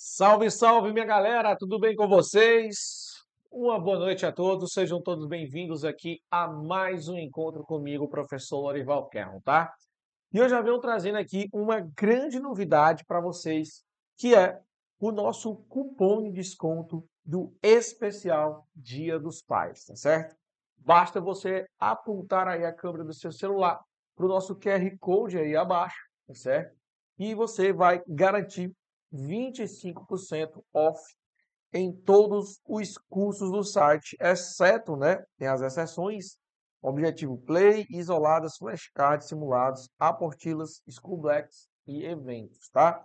Salve, salve, minha galera, tudo bem com vocês? Uma boa noite a todos, sejam todos bem-vindos aqui a mais um encontro comigo, professor Lorival Kerron, tá? E eu já venho trazendo aqui uma grande novidade para vocês, que é o nosso cupom de desconto do especial Dia dos Pais, tá certo? Basta você apontar aí a câmera do seu celular para o nosso QR Code aí abaixo, tá certo? E você vai garantir 25% off em todos os cursos do site, exceto, né, tem as exceções, Objetivo Play, isoladas, flashcards, simulados, aportilas, school blacks e eventos, tá?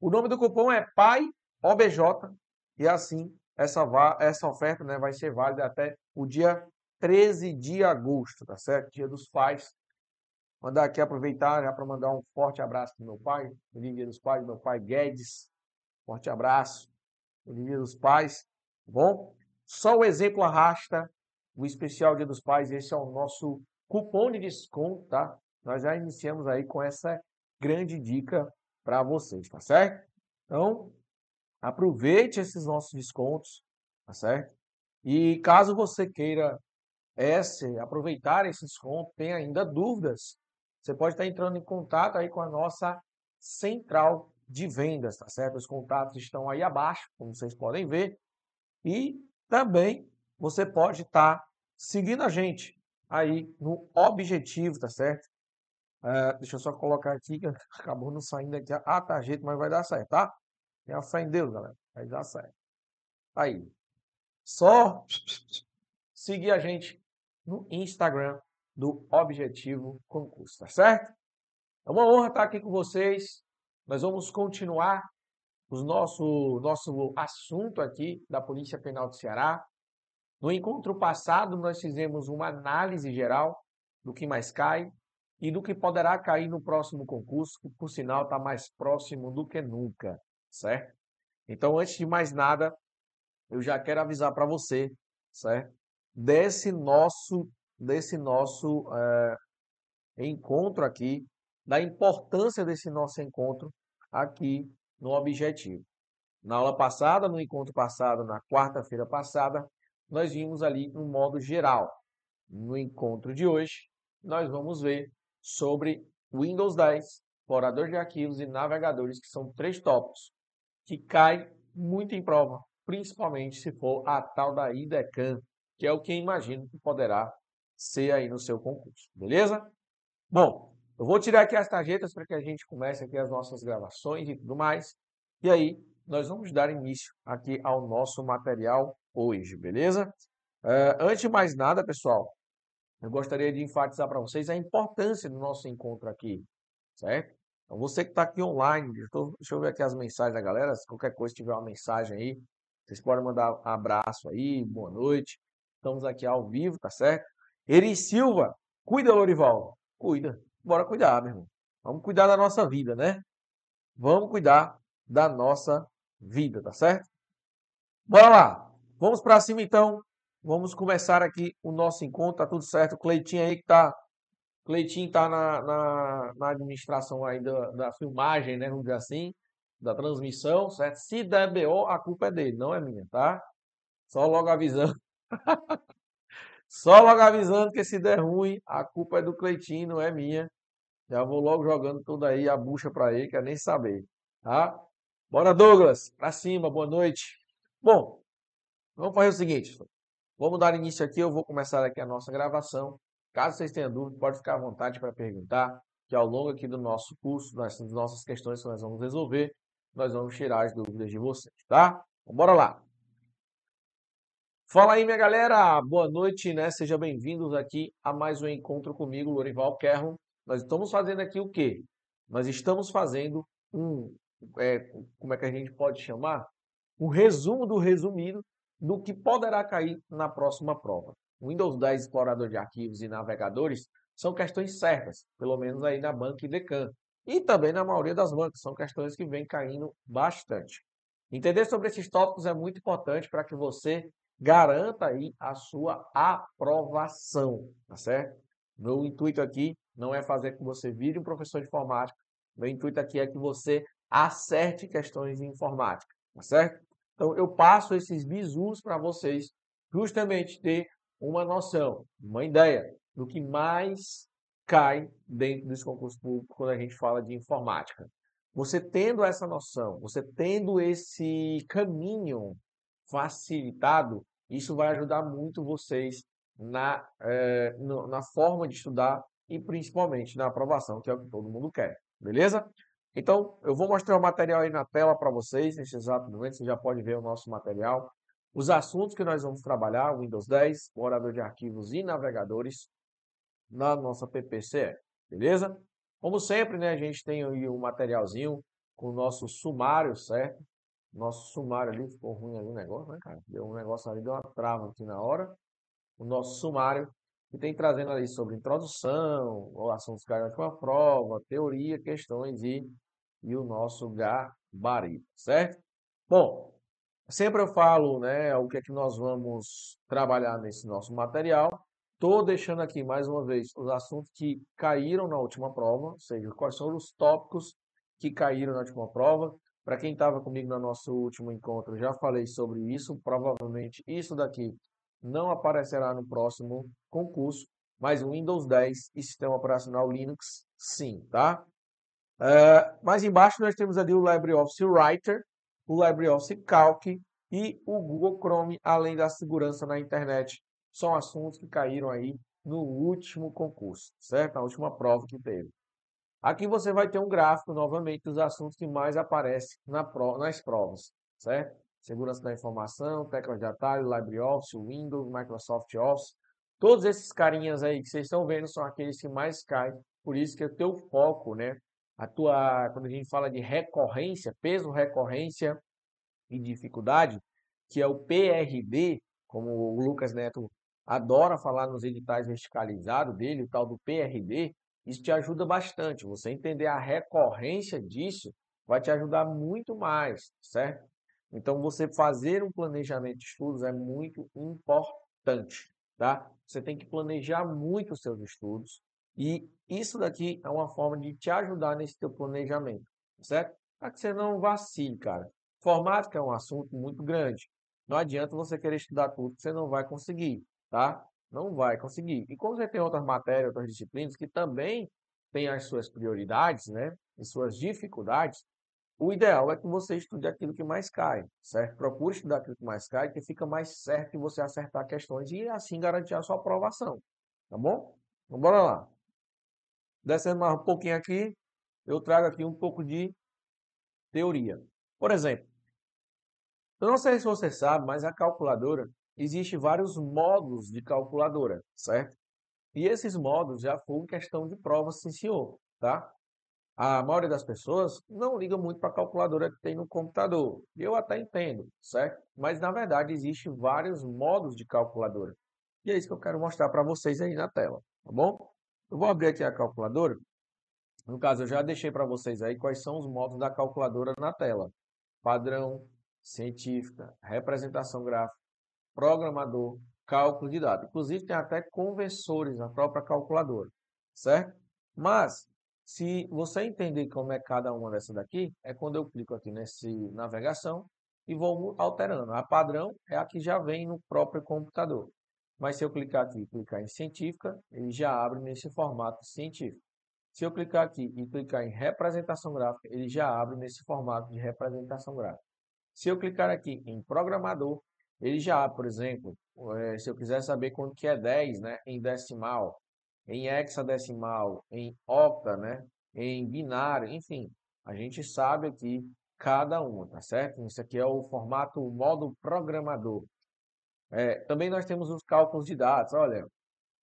O nome do cupom é PAI OBJ e assim essa, essa oferta né, vai ser válida até o dia 13 de agosto, tá certo? Dia dos pais. Mandar aqui aproveitar já para mandar um forte abraço para meu pai, dia dos pais, meu pai Guedes. Forte abraço, dia dos pais. Tá bom? Só o exemplo arrasta o especial Dia dos Pais. Esse é o nosso cupom de desconto, tá? Nós já iniciamos aí com essa grande dica para vocês, tá certo? Então, aproveite esses nossos descontos, tá certo? E caso você queira esse, aproveitar esse desconto, tem ainda dúvidas, você pode estar entrando em contato aí com a nossa central de vendas, tá certo? Os contatos estão aí abaixo, como vocês podem ver. E também você pode estar seguindo a gente aí no objetivo, tá certo? Uh, deixa eu só colocar aqui, que acabou não saindo aqui a tarjeta, mas vai dar certo, tá? Tenha fé em Deus, galera. Vai dar certo. Aí. Só seguir a gente no Instagram do Objetivo Concurso, tá certo? É uma honra estar aqui com vocês. Nós vamos continuar o nosso, nosso assunto aqui da Polícia Penal do Ceará. No encontro passado, nós fizemos uma análise geral do que mais cai e do que poderá cair no próximo concurso, que, por sinal, está mais próximo do que nunca, certo? Então, antes de mais nada, eu já quero avisar para você, certo? desse nosso, desse nosso é, encontro aqui, da importância desse nosso encontro aqui no objetivo. Na aula passada, no encontro passado, na quarta-feira passada, nós vimos ali um modo geral. No encontro de hoje, nós vamos ver sobre Windows 10, explorador de arquivos e navegadores, que são três tópicos que caem muito em prova, principalmente se for a tal da IDECAN, que é o que imagino que poderá ser aí no seu concurso, beleza? Bom, eu vou tirar aqui as tarjetas para que a gente comece aqui as nossas gravações e tudo mais. E aí, nós vamos dar início aqui ao nosso material hoje, beleza? Uh, antes de mais nada, pessoal, eu gostaria de enfatizar para vocês a importância do nosso encontro aqui, certo? Então, você que está aqui online, deixa eu ver aqui as mensagens da galera, se qualquer coisa tiver uma mensagem aí, vocês podem mandar um abraço aí, boa noite. Estamos aqui ao vivo, tá certo? Eri Silva, cuida, Lorival. Cuida. Bora cuidar, meu irmão. Vamos cuidar da nossa vida, né? Vamos cuidar da nossa vida, tá certo? Bora lá. Vamos para cima, então. Vamos começar aqui o nosso encontro. Tá tudo certo. Cleitinho aí que tá... Cleitinho tá na, na, na administração aí da, da filmagem, né? Vamos dizer assim. Da transmissão, certo? Se der BO, a culpa é dele, não é minha, tá? Só logo avisando. Só logo avisando que se der ruim, a culpa é do Cleitinho, não é minha. Já vou logo jogando tudo aí, a bucha para ele, quer nem saber. Tá? Bora, Douglas, pra cima, boa noite. Bom, vamos fazer o seguinte. Vamos dar início aqui, eu vou começar aqui a nossa gravação. Caso vocês tenham dúvida, pode ficar à vontade para perguntar, que ao longo aqui do nosso curso, das nossas questões que nós vamos resolver, nós vamos tirar as dúvidas de vocês, tá? Então, bora lá. Fala aí, minha galera! Boa noite, né? Sejam bem-vindos aqui a mais um encontro comigo, Lorival Kerron. Nós estamos fazendo aqui o quê? Nós estamos fazendo um, é, como é que a gente pode chamar? Um resumo do resumido do que poderá cair na próxima prova. Windows 10 Explorador de Arquivos e Navegadores são questões certas, pelo menos aí na banca e Decan. E também na maioria das bancas, são questões que vêm caindo bastante. Entender sobre esses tópicos é muito importante para que você garanta aí a sua aprovação, tá certo? Meu intuito aqui não é fazer que você vire um professor de informática, meu intuito aqui é que você acerte questões de informática, tá certo? Então, eu passo esses bizus para vocês justamente ter uma noção, uma ideia do que mais cai dentro desse concurso público quando a gente fala de informática. Você tendo essa noção, você tendo esse caminho facilitado, isso vai ajudar muito vocês na, é, na forma de estudar e principalmente na aprovação, que é o que todo mundo quer. Beleza? Então, eu vou mostrar o material aí na tela para vocês, nesse exato momento, você já pode ver o nosso material. Os assuntos que nós vamos trabalhar, Windows 10, orador de arquivos e navegadores, na nossa PPC, beleza? Como sempre, né, a gente tem aí um materialzinho com o nosso sumário, certo? Nosso sumário ali, ficou ruim ali o negócio, né, cara? Deu um negócio ali, deu uma trava aqui na hora. O nosso sumário, que tem trazendo ali sobre introdução, assuntos que com a prova, teoria, questões e, e o nosso gabarito, certo? Bom, sempre eu falo, né, o que é que nós vamos trabalhar nesse nosso material. Estou deixando aqui mais uma vez os assuntos que caíram na última prova, ou seja, quais são os tópicos que caíram na última prova. Para quem estava comigo no nosso último encontro, já falei sobre isso. Provavelmente isso daqui não aparecerá no próximo concurso, mas o Windows 10 e sistema operacional Linux, sim, tá? Uh, mais embaixo nós temos ali o LibreOffice Writer, o LibreOffice Calc e o Google Chrome, além da segurança na internet. São assuntos que caíram aí no último concurso, certo? Na última prova que teve. Aqui você vai ter um gráfico, novamente, dos assuntos que mais aparecem na pro, nas provas, certo? Segurança da informação, teclas de atalho, LibreOffice, Windows, Microsoft Office. Todos esses carinhas aí que vocês estão vendo são aqueles que mais caem. Por isso que o teu foco, né? A tua, quando a gente fala de recorrência, peso, recorrência e dificuldade, que é o PRD, como o Lucas Neto adora falar nos editais verticalizados dele, o tal do PRD, isso te ajuda bastante. Você entender a recorrência disso vai te ajudar muito mais, certo? Então, você fazer um planejamento de estudos é muito importante, tá? Você tem que planejar muito os seus estudos e isso daqui é uma forma de te ajudar nesse teu planejamento, certo? Para que você não vacile, cara. Informática é um assunto muito grande. Não adianta você querer estudar tudo você não vai conseguir, tá? Não vai conseguir. E como você tem outras matérias, outras disciplinas que também têm as suas prioridades, né? E suas dificuldades, o ideal é que você estude aquilo que mais cai, certo? Procure estudar aquilo que mais cai, que fica mais certo de você acertar questões e assim garantir a sua aprovação, tá bom? Então, bora lá. Descendo mais um pouquinho aqui, eu trago aqui um pouco de teoria. Por exemplo, eu não sei se você sabe, mas a calculadora Existem vários modos de calculadora, certo? E esses modos já foram questão de prova, sim senhor, tá? A maioria das pessoas não liga muito para a calculadora que tem no computador. Eu até entendo, certo? Mas na verdade existem vários modos de calculadora. E é isso que eu quero mostrar para vocês aí na tela, tá bom? Eu vou abrir aqui a calculadora. No caso, eu já deixei para vocês aí quais são os modos da calculadora na tela. Padrão, científica, representação gráfica, programador, cálculo de dados. Inclusive, tem até conversores na própria calculadora, certo? Mas, se você entender como é cada uma dessa daqui, é quando eu clico aqui nesse navegação e vou alterando. A padrão é a que já vem no próprio computador. Mas se eu clicar aqui e clicar em científica, ele já abre nesse formato científico. Se eu clicar aqui e clicar em representação gráfica, ele já abre nesse formato de representação gráfica. Se eu clicar aqui em programador, ele já, por exemplo, é, se eu quiser saber quanto que é 10, né, em decimal, em hexadecimal, em octa, né, em binário, enfim, a gente sabe aqui cada uma, tá certo? Isso aqui é o formato modo programador. É, também nós temos os cálculos de dados, olha,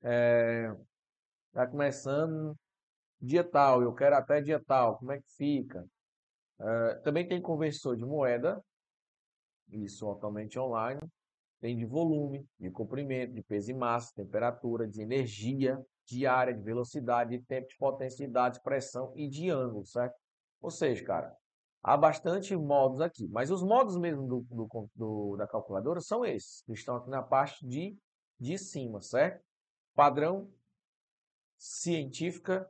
é, começando dia tal, eu quero até dia tal, como é que fica? É, também tem conversor de moeda, isso totalmente online. Tem de volume, de comprimento, de peso e massa, temperatura, de energia, de área, de velocidade, de tempo, de potência, de pressão e de ângulo, certo? Ou seja, cara, há bastante modos aqui. Mas os modos mesmo do, do, do, da calculadora são esses, que estão aqui na parte de, de cima, certo? Padrão, científica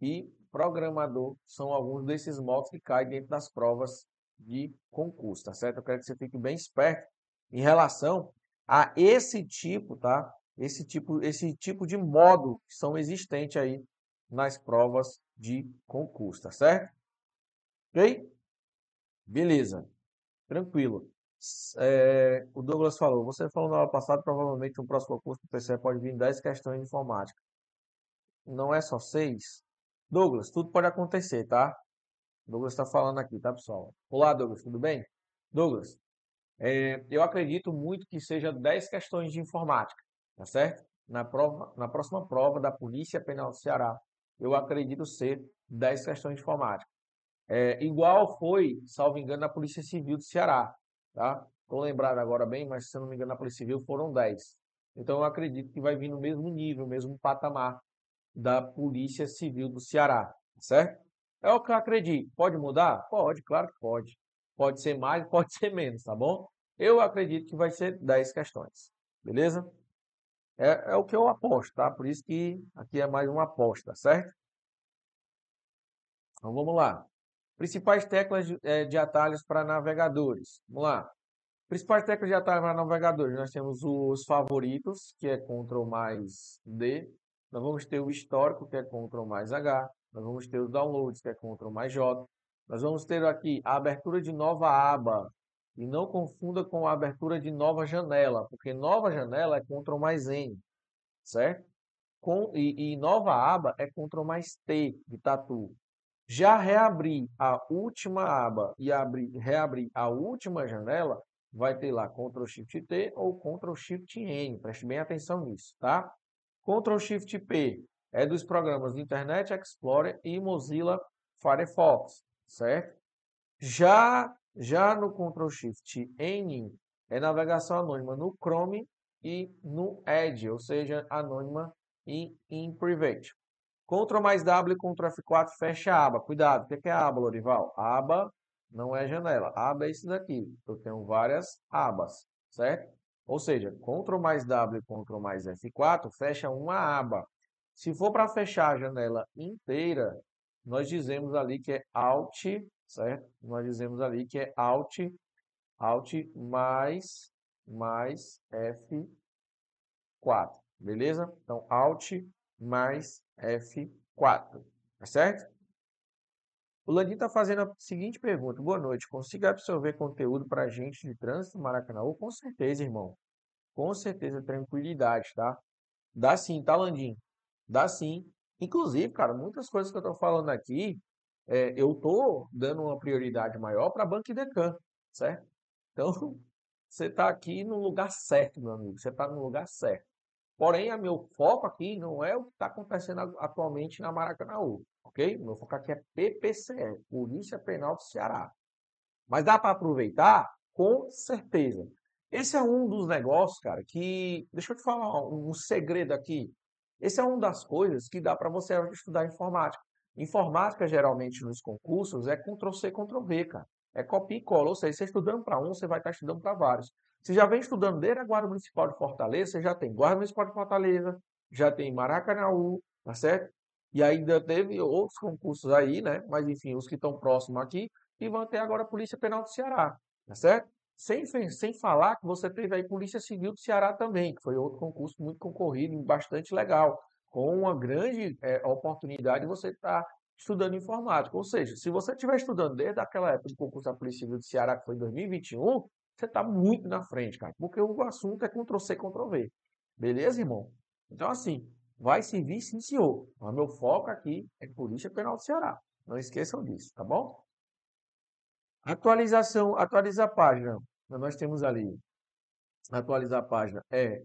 e programador são alguns desses modos que caem dentro das provas de concurso, tá certo? Eu quero que você fique bem esperto em relação a esse tipo, tá? Esse tipo, esse tipo de módulo que são existentes aí nas provas de concurso, tá certo? Ok? Beleza. Tranquilo. É, o Douglas falou, você falou na aula passada, provavelmente no próximo concurso do TCE pode vir 10 questões de informática. Não é só 6? Douglas, tudo pode acontecer, tá? Douglas está falando aqui, tá, pessoal? Olá, Douglas, tudo bem? Douglas, é, eu acredito muito que seja 10 questões de informática, tá certo? Na, prova, na próxima prova da Polícia Penal do Ceará, eu acredito ser 10 questões de informática. É, igual foi, salvo engano, na Polícia Civil do Ceará, tá? Estou lembrado agora bem, mas se eu não me engano, na Polícia Civil foram 10. Então eu acredito que vai vir no mesmo nível, mesmo patamar da Polícia Civil do Ceará, certo? É o que eu acredito. Pode mudar? Pode, claro que pode. Pode ser mais, pode ser menos, tá bom? Eu acredito que vai ser 10 questões, beleza? É, é o que eu aposto, tá? Por isso que aqui é mais uma aposta, certo? Então vamos lá. Principais teclas de, é, de atalhos para navegadores. Vamos lá. Principais teclas de atalhos para navegadores. Nós temos os favoritos, que é Ctrl mais D. Nós vamos ter o histórico, que é Ctrl mais H. Nós vamos ter os downloads, que é Ctrl mais J. Nós vamos ter aqui a abertura de nova aba. E não confunda com a abertura de nova janela, porque nova janela é Ctrl mais N, certo? Com, e, e nova aba é Ctrl mais T, de tatu. Já reabrir a última aba e abrir, reabrir a última janela, vai ter lá Ctrl Shift T ou Ctrl Shift N. Preste bem atenção nisso, tá? Ctrl Shift P é dos programas Internet Explorer e Mozilla Firefox, certo? Já, já no Ctrl Shift N é navegação anônima no Chrome e no Edge, ou seja, anônima e in private. Ctrl mais W, Ctrl F4, fecha a aba. Cuidado, o que é a aba, Lorival? aba não é janela. aba é isso daqui. Eu tenho várias abas, certo? Ou seja, Ctrl mais W, Ctrl mais F4, fecha uma aba. Se for para fechar a janela inteira, nós dizemos ali que é Alt, certo? Nós dizemos ali que é Alt, Alt mais, mais F4, beleza? Então, Alt mais F4, tá certo? O Landim está fazendo a seguinte pergunta. Boa noite. Consiga absorver conteúdo para gente de trânsito Maracanã? Com certeza, irmão. Com certeza, tranquilidade, tá? Dá sim, tá, Landim? Dá sim. Inclusive, cara, muitas coisas que eu estou falando aqui, é, eu estou dando uma prioridade maior para Banco Decan, certo? Então, você está aqui no lugar certo, meu amigo. Você está no lugar certo. Porém, o meu foco aqui não é o que está acontecendo atualmente na Maracanãú, ok? Meu foco aqui é PPCE, Polícia Penal do Ceará. Mas dá para aproveitar? Com certeza. Esse é um dos negócios, cara, que... Deixa eu te falar um segredo aqui. Esse é uma das coisas que dá para você estudar informática. Informática, geralmente, nos concursos, é Ctrl-C, Ctrl-V, cara. É copia e cola. Ou seja, você estudando para um, você vai estar estudando para vários. Você já vem estudando desde a Guarda Municipal de Fortaleza, você já tem Guarda Municipal de Fortaleza, já tem Maracanaú, tá certo? E ainda teve outros concursos aí, né? Mas enfim, os que estão próximos aqui, e vão ter agora a Polícia Penal do Ceará, tá certo? Sem, sem falar que você teve aí Polícia Civil do Ceará também, que foi outro concurso muito concorrido e bastante legal, com uma grande é, oportunidade de você estar tá estudando informática. Ou seja, se você estiver estudando desde aquela época do concurso da Polícia Civil do Ceará, que foi em 2021, você está muito na frente, cara. Porque o assunto é Ctrl-C, Ctrl-V. Beleza, irmão? Então, assim, vai servir sim, senhor. Mas meu foco aqui é Polícia Penal do Ceará. Não esqueçam disso, tá bom? Atualização, atualizar a página. Nós temos ali, atualizar a página é,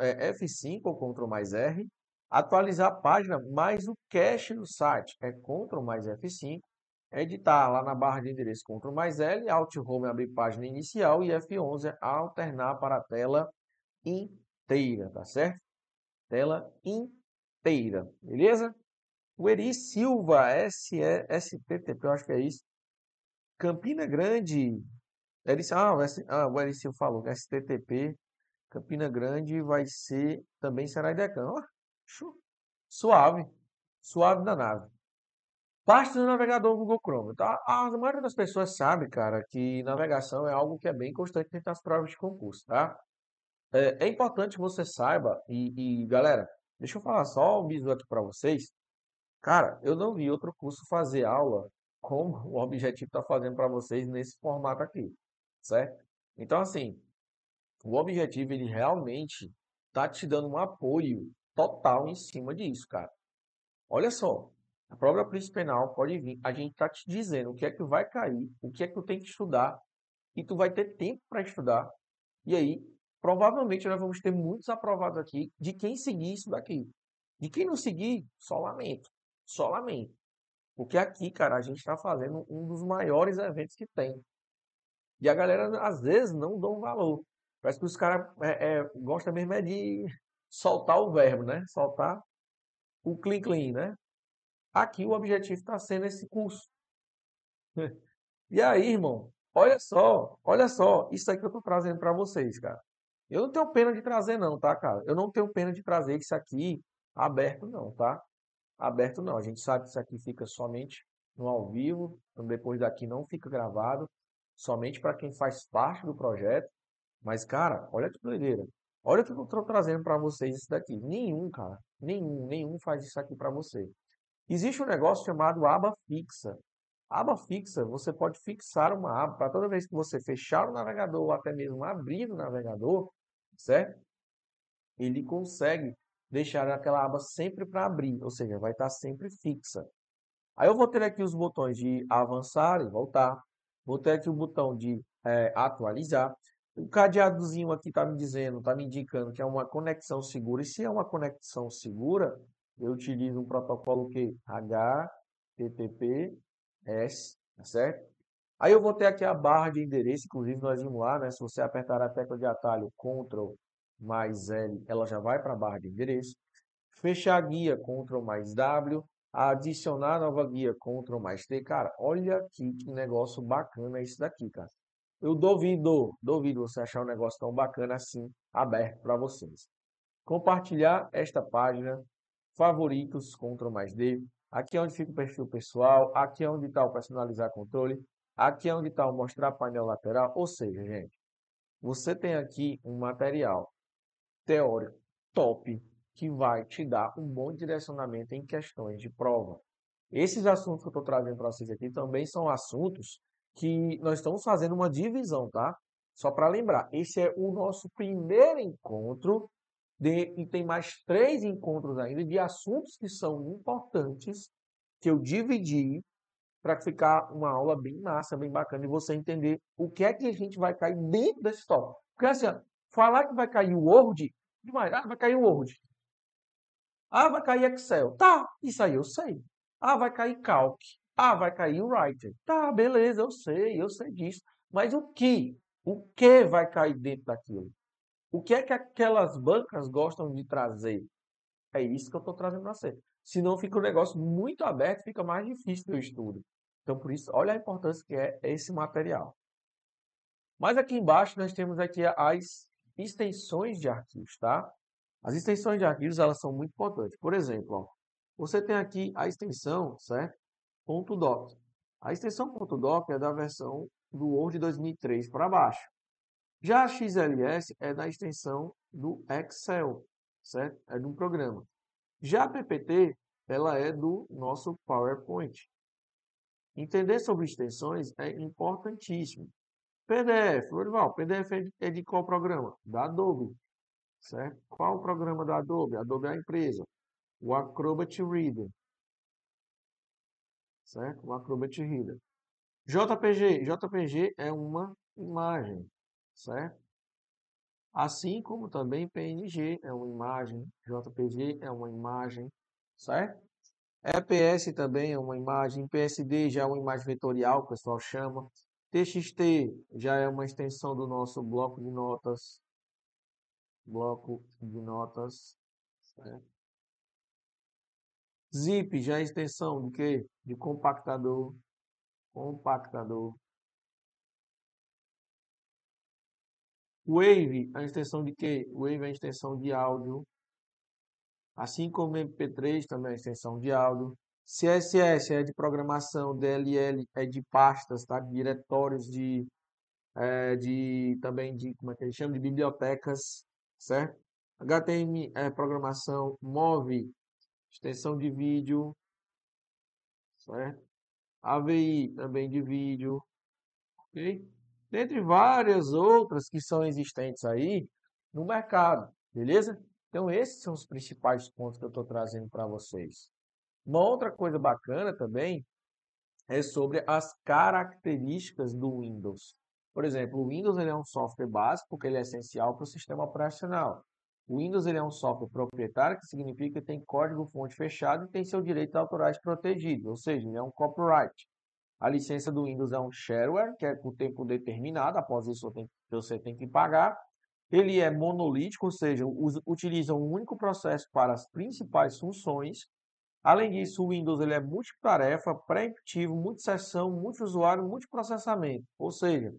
é F5 ou Ctrl mais R. Atualizar a página mais o cache do site é Ctrl mais F5 editar lá na barra de endereço Ctrl mais L, Alt Home abrir página inicial e F11 é alternar para a tela inteira, tá certo? Tela inteira, beleza? O Eri Silva, STTP, eu acho que é isso. Campina Grande, Eri, ah, ah, o Silva falou, STTP, Campina Grande vai ser, também será IDECAN. Oh, suave, suave da nave. Parte do navegador Google Chrome, tá? A maioria das pessoas sabe, cara, que navegação é algo que é bem constante dentro das provas de concurso, tá? É, é importante que você saiba, e, e, galera, deixa eu falar só um bisu aqui para vocês. Cara, eu não vi outro curso fazer aula como o objetivo está fazendo para vocês nesse formato aqui, certo? Então, assim, o objetivo, ele realmente tá te dando um apoio total em cima disso, cara. Olha só, a da Polícia Penal pode vir, a gente tá te dizendo o que é que vai cair, o que é que tu tem que estudar, e tu vai ter tempo para estudar. E aí, provavelmente nós vamos ter muitos aprovados aqui de quem seguir isso daqui. De quem não seguir, só lamento. Só lamento. Porque aqui, cara, a gente está fazendo um dos maiores eventos que tem. E a galera, às vezes, não dão valor. Parece que os caras é, é, gostam mesmo é de soltar o verbo, né? Soltar o clean clean, né? Aqui o objetivo está sendo esse curso. E aí, irmão, olha só, olha só, isso aqui que eu estou trazendo para vocês, cara. Eu não tenho pena de trazer não, tá, cara? Eu não tenho pena de trazer isso aqui aberto não, tá? Aberto não. A gente sabe que isso aqui fica somente no ao vivo, então depois daqui não fica gravado, somente para quem faz parte do projeto. Mas, cara, olha que doideira. Olha o que eu estou trazendo para vocês isso daqui. Nenhum, cara, nenhum, nenhum faz isso aqui para você. Existe um negócio chamado aba fixa. aba fixa, você pode fixar uma aba para toda vez que você fechar o navegador ou até mesmo abrir o navegador, certo? Ele consegue deixar aquela aba sempre para abrir, ou seja, vai estar sempre fixa. Aí eu vou ter aqui os botões de avançar e voltar. Vou ter aqui o botão de é, atualizar. O cadeadozinho aqui está me dizendo, está me indicando que é uma conexão segura. E se é uma conexão segura, eu utilizo um protocolo que HTTPS, tá certo? Aí eu vou ter aqui a barra de endereço, inclusive nós vimos lá, né? Se você apertar a tecla de atalho Ctrl mais L, ela já vai para a barra de endereço. Fechar a guia Ctrl mais W, adicionar nova guia Ctrl mais T. Cara, olha aqui que negócio bacana esse daqui, cara. Eu duvido, duvido você achar um negócio tão bacana assim, aberto para vocês. Compartilhar esta página, favoritos, Ctrl mais D. Aqui é onde fica o perfil pessoal, aqui é onde está o personalizar controle, aqui é onde está o mostrar painel lateral. Ou seja, gente, você tem aqui um material teórico top que vai te dar um bom direcionamento em questões de prova. Esses assuntos que eu estou trazendo para vocês aqui também são assuntos que nós estamos fazendo uma divisão, tá? Só para lembrar, esse é o nosso primeiro encontro de, e tem mais três encontros ainda de assuntos que são importantes que eu dividi para ficar uma aula bem massa, bem bacana e você entender o que é que a gente vai cair dentro desse tópico. Porque assim, falar que vai cair o Word, demais, ah, vai cair o Word. Ah, vai cair Excel. Tá, isso aí eu sei. Ah, vai cair Calc. Ah, vai cair o writer. Tá, beleza, eu sei, eu sei disso. Mas o que? O que vai cair dentro daquilo? O que é que aquelas bancas gostam de trazer? É isso que eu estou trazendo para você. Senão fica um negócio muito aberto, fica mais difícil do estudo. Então, por isso, olha a importância que é esse material. Mas aqui embaixo nós temos aqui as extensões de arquivos, tá? As extensões de arquivos, elas são muito importantes. Por exemplo, ó, você tem aqui a extensão, certo? .doc. A extensão .doc é da versão do Word 2003 para baixo. Já a XLS é da extensão do Excel, certo? É de um programa. Já a PPT, ela é do nosso PowerPoint. Entender sobre extensões é importantíssimo. PDF, Lorival, PDF é de, é de qual programa? Da Adobe, certo? Qual o programa da Adobe? Adobe é a empresa. O Acrobat Reader certo? O Acrobat Reader. JPG, JPG é uma imagem, certo? Assim como também PNG é uma imagem, JPG é uma imagem, certo? EPS também é uma imagem, PSD já é uma imagem vetorial, o pessoal chama. TXT já é uma extensão do nosso bloco de notas. Bloco de notas, certo? Zip já é extensão de quê? De compactador. Compactador. Wave, a extensão de quê? Wave é a extensão de áudio. Assim como MP3 também é a extensão de áudio. CSS é de programação, DLL é de pastas, tá? Diretórios de, é, de também de, como é que ele chama? De bibliotecas, certo? HTML é programação, MOV, extensão de vídeo, certo? AVI também de vídeo, ok? Dentre várias outras que são existentes aí no mercado, beleza? Então esses são os principais pontos que eu estou trazendo para vocês. Uma outra coisa bacana também é sobre as características do Windows. Por exemplo, o Windows ele é um software básico porque ele é essencial para o sistema operacional. O Windows ele é um software proprietário, que significa que tem código-fonte fechado e tem seu direito autorais protegido, ou seja, ele é um copyright. A licença do Windows é um shareware, que é com tempo determinado, após isso você tem que pagar. Ele é monolítico, ou seja, utiliza um único processo para as principais funções. Além disso, o Windows ele é multitarefa, pré-emptivo, multisessão, multiusuário, multiprocessamento. Ou seja,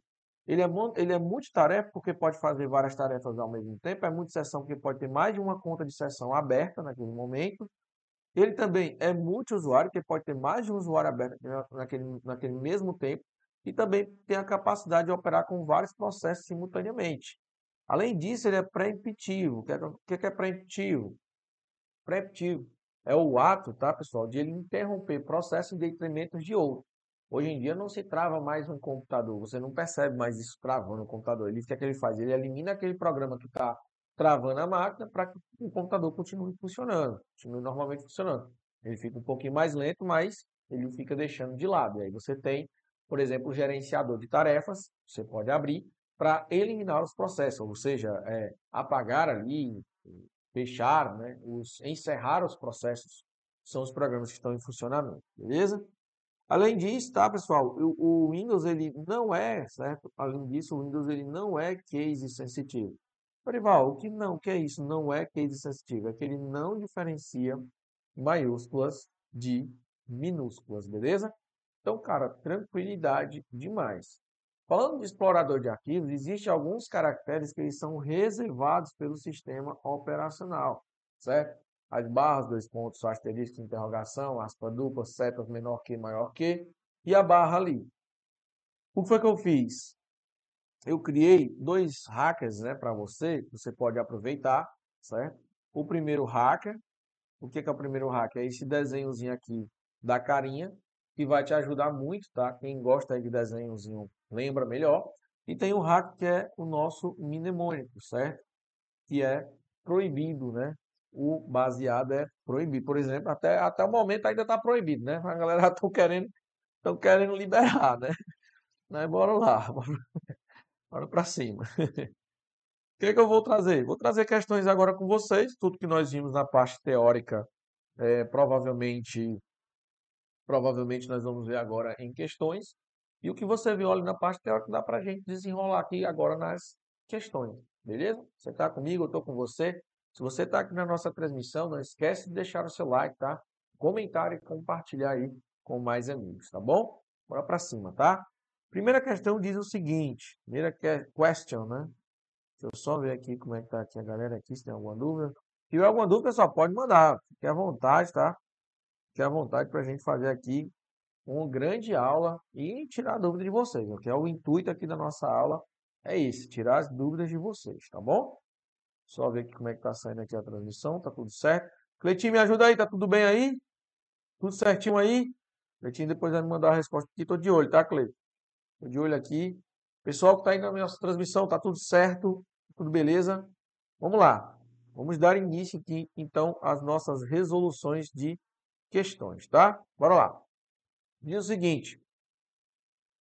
ele é, ele é multitarefa porque pode fazer várias tarefas ao mesmo tempo. É multisessão porque pode ter mais de uma conta de sessão aberta naquele momento. Ele também é multiusuário, porque pode ter mais de um usuário aberto naquele, naquele mesmo tempo. E também tem a capacidade de operar com vários processos simultaneamente. Além disso, ele é pré-emptivo. O que é, que é? Pré-emptivo é o ato, tá, pessoal, de ele interromper processos em detrimento de outro. Hoje em dia não se trava mais um computador, você não percebe mais isso travando o computador. Ele, o que é que ele faz? Ele elimina aquele programa que está travando a máquina para que o computador continue funcionando, continue normalmente funcionando. Ele fica um pouquinho mais lento, mas ele fica deixando de lado. E aí você tem, por exemplo, o gerenciador de tarefas, você pode abrir para eliminar os processos, ou seja, é, apagar ali, fechar, né, os, encerrar os processos, são os programas que estão em funcionamento, beleza? Além disso, tá, pessoal, o, o, Windows ele não é, certo? Além disso, o Windows ele não é case sensitivo. Orival, o que não, o que é isso? Não é case sensitivo, é que ele não diferencia maiúsculas de minúsculas, beleza? Então, cara, tranquilidade demais. Falando de explorador de arquivos, existem alguns caracteres que eles são reservados pelo sistema operacional, certo? as barras, dois pontos, asterisco, interrogação, aspa dupla, setas menor que, maior que, e a barra ali. O que foi que eu fiz? Eu criei dois hackers né, para você, você pode aproveitar, certo? O primeiro hacker, o que, que é o primeiro hacker? É esse desenhozinho aqui da carinha, que vai te ajudar muito, tá? Quem gosta de desenhozinho lembra melhor. E tem o hack que é o nosso mnemônico, certo? Que é proibido, né? o baseado é proibido. Por exemplo, até, até o momento ainda está proibido, né? A galera estão querendo, estão querendo liberar, né? né? Bora lá, bora, bora para cima. O que, que eu vou trazer? Vou trazer questões agora com vocês, tudo que nós vimos na parte teórica, é, provavelmente, provavelmente nós vamos ver agora em questões. E o que você viu ali na parte teórica dá para a gente desenrolar aqui agora nas questões, beleza? Você está comigo, eu estou com você. Se você está aqui na nossa transmissão, não esquece de deixar o seu like, tá? Comentar e compartilhar aí com mais amigos, tá bom? Bora para cima, tá? Primeira questão diz o seguinte, primeira question, né? Deixa eu só ver aqui como é que tá aqui a galera aqui, se tem alguma dúvida. Se tiver alguma dúvida, só pode mandar. Fique à vontade, tá? Fique à vontade para a gente fazer aqui uma grande aula e tirar a dúvida de vocês. Que é o intuito aqui da nossa aula é isso, tirar as dúvidas de vocês, tá bom? Só ver aqui como é que tá saindo aqui a transmissão, tá tudo certo. Cleitinho, me ajuda aí, tá tudo bem aí? Tudo certinho aí? Cleitinho depois vai me mandar a resposta aqui, tô de olho, tá, Cleitinho? Tô de olho aqui. Pessoal que tá aí na nossa transmissão, tá tudo certo? Tudo beleza? Vamos lá. Vamos dar início aqui, então, às nossas resoluções de questões, tá? Bora lá. Diz o seguinte.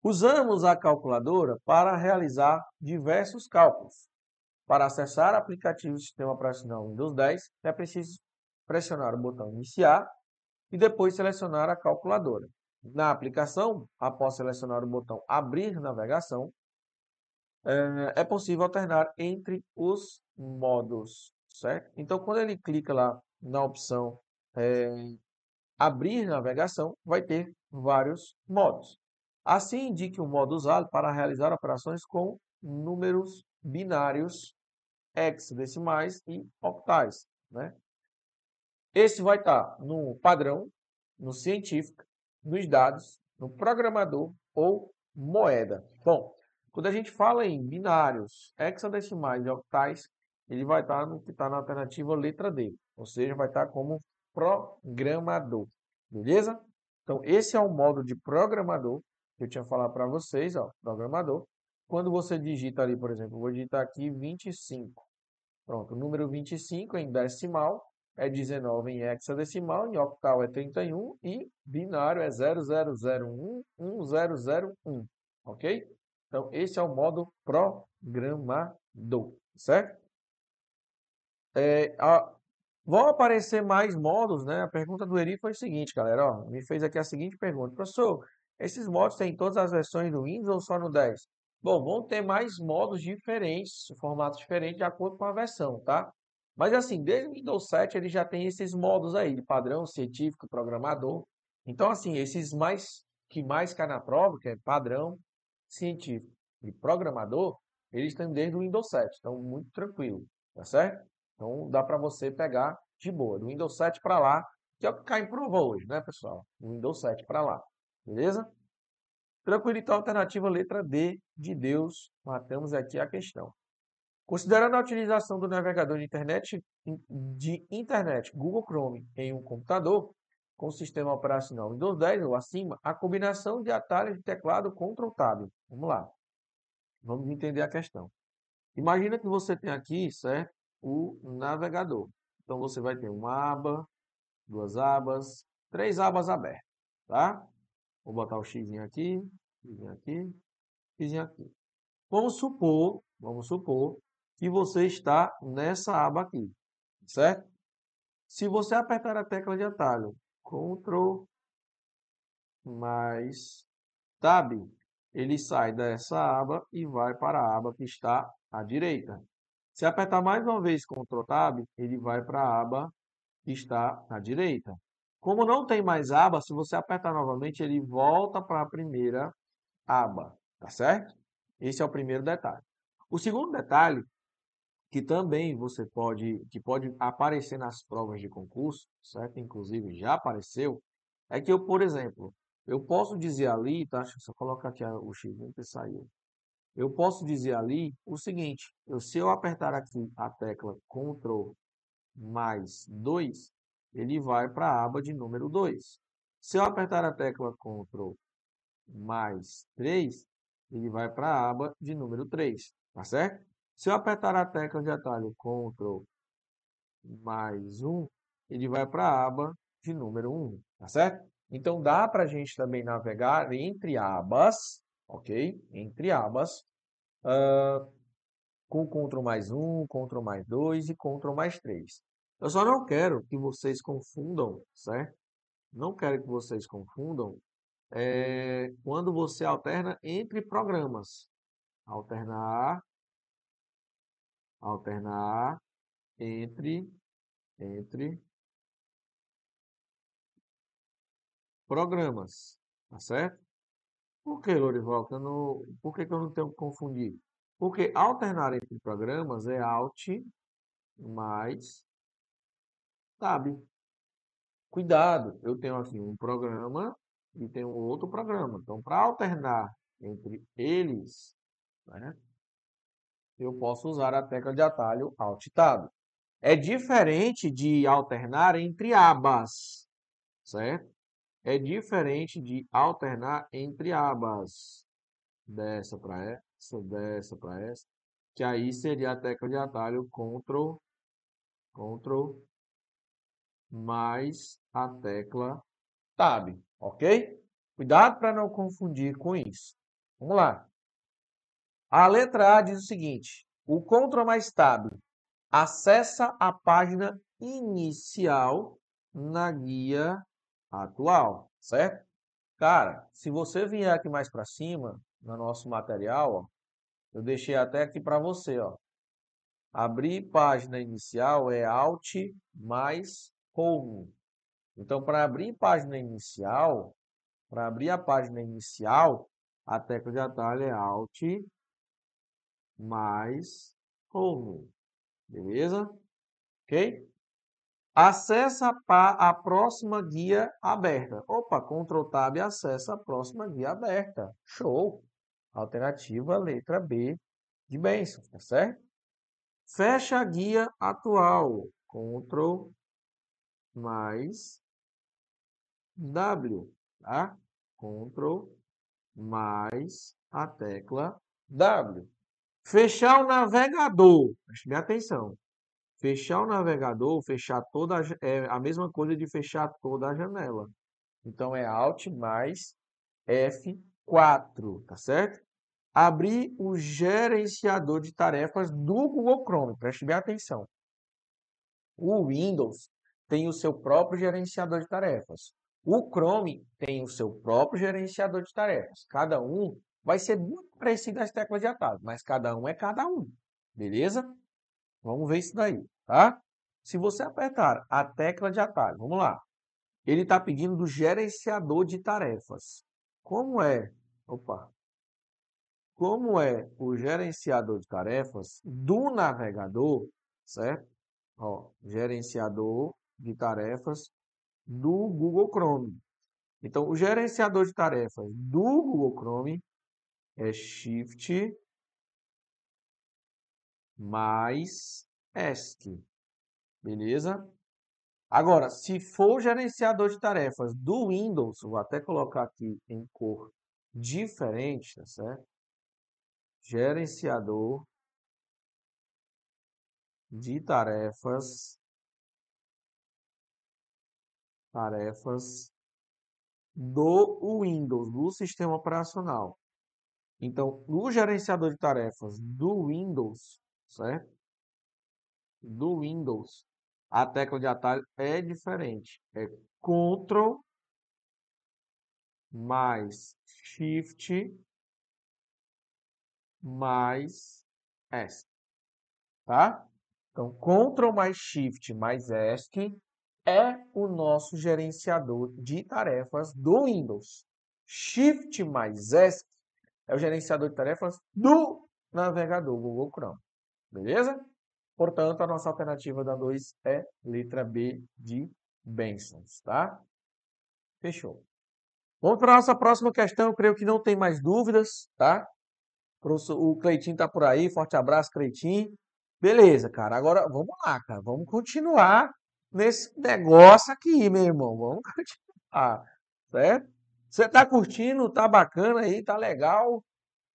Usamos a calculadora para realizar diversos cálculos. Para acessar aplicativo do sistema operacional Windows 10, é preciso pressionar o botão Iniciar e depois selecionar a calculadora. Na aplicação, após selecionar o botão Abrir navegação, é, é possível alternar entre os modos, certo? Então, quando ele clica lá na opção é, Abrir navegação, vai ter vários modos. Assim, indique o modo usado para realizar operações com números binários hexadecimais e octais. Né? Esse vai estar no padrão, no científico, nos dados, no programador ou moeda. Bom, quando a gente fala em binários, hexadecimais e octais, ele vai estar no que está na alternativa letra D, ou seja, vai estar como programador, beleza? Então, esse é o modo de programador que eu tinha falado para vocês, ó, programador. Quando você digita ali, por exemplo, vou digitar aqui 25. Pronto, o número 25 em decimal é 19 em hexadecimal, em octal é 31 e binário é 00011001, ok? Então, esse é o modo programador, certo? É, a, vão aparecer mais modos, né? A pergunta do Eri foi o seguinte, galera, ó, me fez aqui a seguinte pergunta. Professor, esses modos têm todas as versões do Windows ou só no 10? Bom, vão ter mais modos diferentes, formatos diferentes de acordo com a versão, tá? Mas assim, desde o Windows 7 ele já tem esses modos aí, de padrão, científico, programador. Então, assim, esses mais que mais cai na prova, que é padrão, científico e programador, eles estão desde o Windows 7, então muito tranquilo, tá certo? Então dá para você pegar de boa, do Windows 7 para lá, que é o que cai prova hoje, né, pessoal? Do Windows 7 para lá, beleza? Tranquilo, então, alternativa letra D de Deus, matamos aqui a questão. Considerando a utilização do navegador de internet, de internet Google Chrome em um computador com sistema operacional Windows 10 ou acima, a combinação de atalhos de teclado Ctrl Tab. Vamos lá. Vamos entender a questão. Imagina que você tem aqui, certo, o navegador. Então você vai ter uma aba, duas abas, três abas abertas, tá? Vou botar o x aqui, x aqui, x aqui. Vamos supor, vamos supor que você está nessa aba aqui, certo? Se você apertar a tecla de atalho Ctrl mais Tab, ele sai dessa aba e vai para a aba que está à direita. Se apertar mais uma vez Ctrl Tab, ele vai para a aba que está à direita. Como não tem mais aba, se você apertar novamente, ele volta para a primeira aba, tá certo? Esse é o primeiro detalhe. O segundo detalhe que também você pode, que pode aparecer nas provas de concurso, certo? Inclusive já apareceu, é que eu, por exemplo, eu posso dizer ali, tá? Deixa eu só colocar aqui o X, que saiu. Eu posso dizer ali o seguinte, eu, se eu apertar aqui a tecla Ctrl mais 2, ele vai para a aba de número 2. Se eu apertar a tecla Ctrl mais 3, ele vai para a aba de número 3, tá certo? Se eu apertar a tecla de atalho Ctrl mais 1, ele vai para a aba de número 1, tá certo? Então, dá para a gente também navegar entre abas, ok? Entre abas, uh, com Ctrl mais 1, Ctrl mais 2 e Ctrl mais 3. Eu só não quero que vocês confundam, certo? Não quero que vocês confundam é, quando você alterna entre programas. Alternar alternar entre, entre programas, tá certo? Por que, Lorival? Que não, por que, que eu não tenho que confundir? Porque alternar entre programas é Alt mais Tab. Cuidado, eu tenho aqui um programa e tenho outro programa. Então, para alternar entre eles, né, eu posso usar a tecla de atalho Alt Tab. É diferente de alternar entre abas, certo? É diferente de alternar entre abas. Dessa para essa, dessa para essa. Que aí seria a tecla de atalho Ctrl, Ctrl, mais a tecla Tab, ok? Cuidado para não confundir com isso. Vamos lá. A letra A diz o seguinte: o Ctrl mais Tab acessa a página inicial na guia atual, certo? Cara, se você vier aqui mais para cima, no nosso material, ó, eu deixei até aqui para você, ó. Abrir página inicial é Alt mais Home. Então, para abrir página inicial, para abrir a página inicial, a tecla de atalho é Alt mais home. Beleza? Ok? Acessa a próxima guia aberta. Opa, Ctrl Tab acessa a próxima guia aberta. Show! Alternativa letra B de bênçãos, tá certo? Fecha a guia atual. Ctrl mais W, tá? Ctrl mais a tecla W. Fechar o navegador. Preste bem atenção. Fechar o navegador, fechar toda a, é a mesma coisa de fechar toda a janela. Então é Alt mais F4, tá certo? Abrir o gerenciador de tarefas do Google Chrome. Preste bem atenção. O Windows tem o seu próprio gerenciador de tarefas. O Chrome tem o seu próprio gerenciador de tarefas. Cada um vai ser muito parecido às teclas de atalho, mas cada um é cada um. Beleza? Vamos ver isso daí, tá? Se você apertar a tecla de atalho, vamos lá. Ele está pedindo do gerenciador de tarefas. Como é? Opa. Como é o gerenciador de tarefas do navegador, certo? Ó, gerenciador de tarefas do Google Chrome. Então, o gerenciador de tarefas do Google Chrome é Shift mais ESC. Beleza? Agora, se for gerenciador de tarefas do Windows, vou até colocar aqui em cor diferente, tá certo? Gerenciador de tarefas tarefas do Windows, do sistema operacional. Então, no gerenciador de tarefas do Windows, certo? Do Windows, a tecla de atalho é diferente. É Ctrl mais Shift mais S. Tá? Então, Ctrl mais Shift mais ESC é o nosso gerenciador de tarefas do Windows. Shift mais ESC é o gerenciador de tarefas do navegador Google Chrome. Beleza? Portanto, a nossa alternativa da 2 é letra B de bênçãos, tá? Fechou. Vamos para a nossa próxima questão. Eu creio que não tem mais dúvidas, tá? O Cleitinho tá por aí. Forte abraço, Cleitinho. Beleza, cara. Agora, vamos lá, cara. Vamos continuar nesse negócio aqui, meu irmão. Vamos continuar, certo? Você tá curtindo, tá bacana aí, tá legal?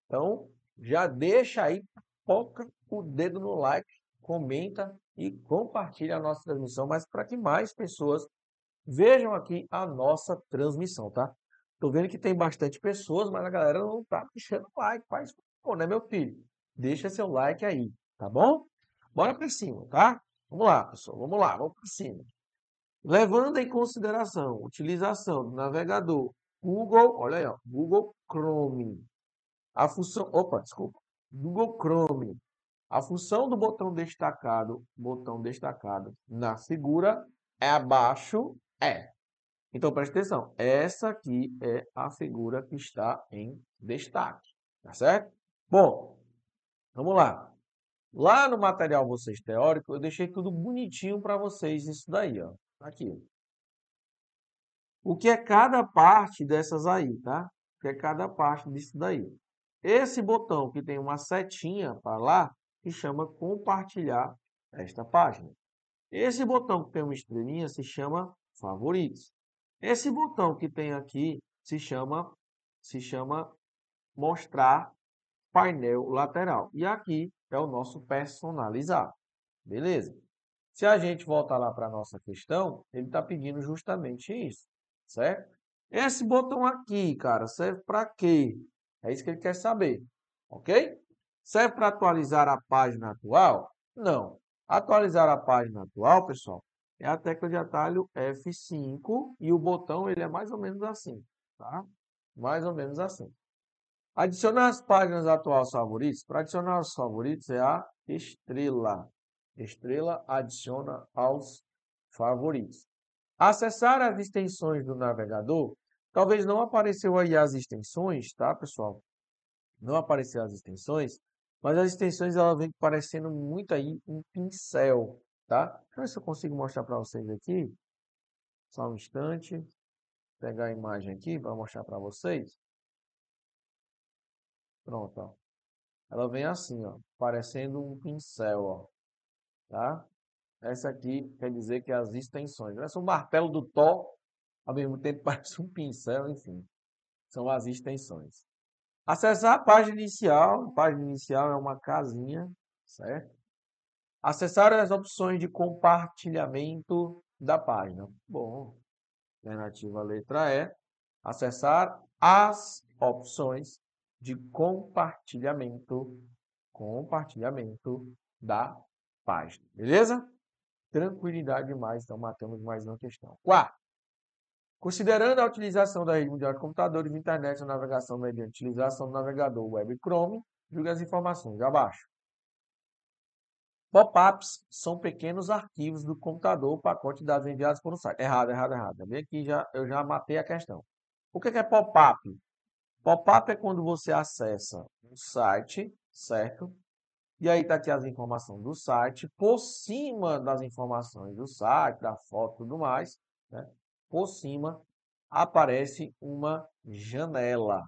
Então, já deixa aí, toca o dedo no like, comenta e compartilha a nossa transmissão, mas para que mais pessoas vejam aqui a nossa transmissão, tá? Tô vendo que tem bastante pessoas, mas a galera não tá deixando like, faz, pô, né, meu filho? Deixa seu like aí, tá bom? Bora para cima, tá? Vamos lá, pessoal, vamos lá, vamos para cima. Levando em consideração utilização do navegador Google, olha aí, ó, Google Chrome. A função, opa, desculpa, Google Chrome. A função do botão destacado, botão destacado na figura é abaixo, é. Então preste atenção, essa aqui é a figura que está em destaque, tá certo? Bom, vamos lá. Lá no material vocês teórico, eu deixei tudo bonitinho para vocês isso daí, ó. Aqui. O que é cada parte dessas aí, tá? O que é cada parte disso daí. Esse botão que tem uma setinha para lá, que chama compartilhar esta página. Esse botão que tem uma estrelinha se chama favoritos. Esse botão que tem aqui se chama se chama mostrar painel lateral. E aqui é o nosso personalizar. Beleza? Se a gente voltar lá para a nossa questão, ele está pedindo justamente isso, certo? Esse botão aqui, cara, serve para quê? É isso que ele quer saber, ok? Serve para atualizar a página atual? Não. Atualizar a página atual, pessoal, é a tecla de atalho F5 e o botão ele é mais ou menos assim, tá? Mais ou menos assim. Adicionar as páginas atuais favoritos. Para adicionar os favoritos é a estrela. Estrela adiciona aos favoritos. Acessar as extensões do navegador. Talvez não apareceu aí as extensões, tá, pessoal? Não apareceu as extensões, mas as extensões elas vêm parecendo muito aí um pincel. tá? Deixa eu ver se eu consigo mostrar para vocês aqui. Só um instante. Pegar a imagem aqui para mostrar para vocês. Pronto, ó. Ela vem assim, ó, parecendo um pincel, ó, tá? Essa aqui quer dizer que as extensões. Parece um martelo do Thor, ao mesmo tempo parece um pincel, enfim. São as extensões. Acessar a página inicial. A página inicial é uma casinha, certo? Acessar as opções de compartilhamento da página. Bom, alternativa letra E. Acessar as opções de compartilhamento, compartilhamento da página. Beleza? Tranquilidade demais, então matamos mais uma questão. Quarto. Considerando a utilização da rede mundial de computadores e internet na navegação mediante utilização do navegador web Chrome, julgue as informações abaixo. Pop-ups são pequenos arquivos do computador, pacote de dados enviados por um site. Errado, errado, errado. Bem aqui já, eu já matei a questão. O que é pop-up? Pop-up é quando você acessa um site, certo? E aí está aqui as informações do site. Por cima das informações do site, da foto e tudo mais, né? Por cima aparece uma janela,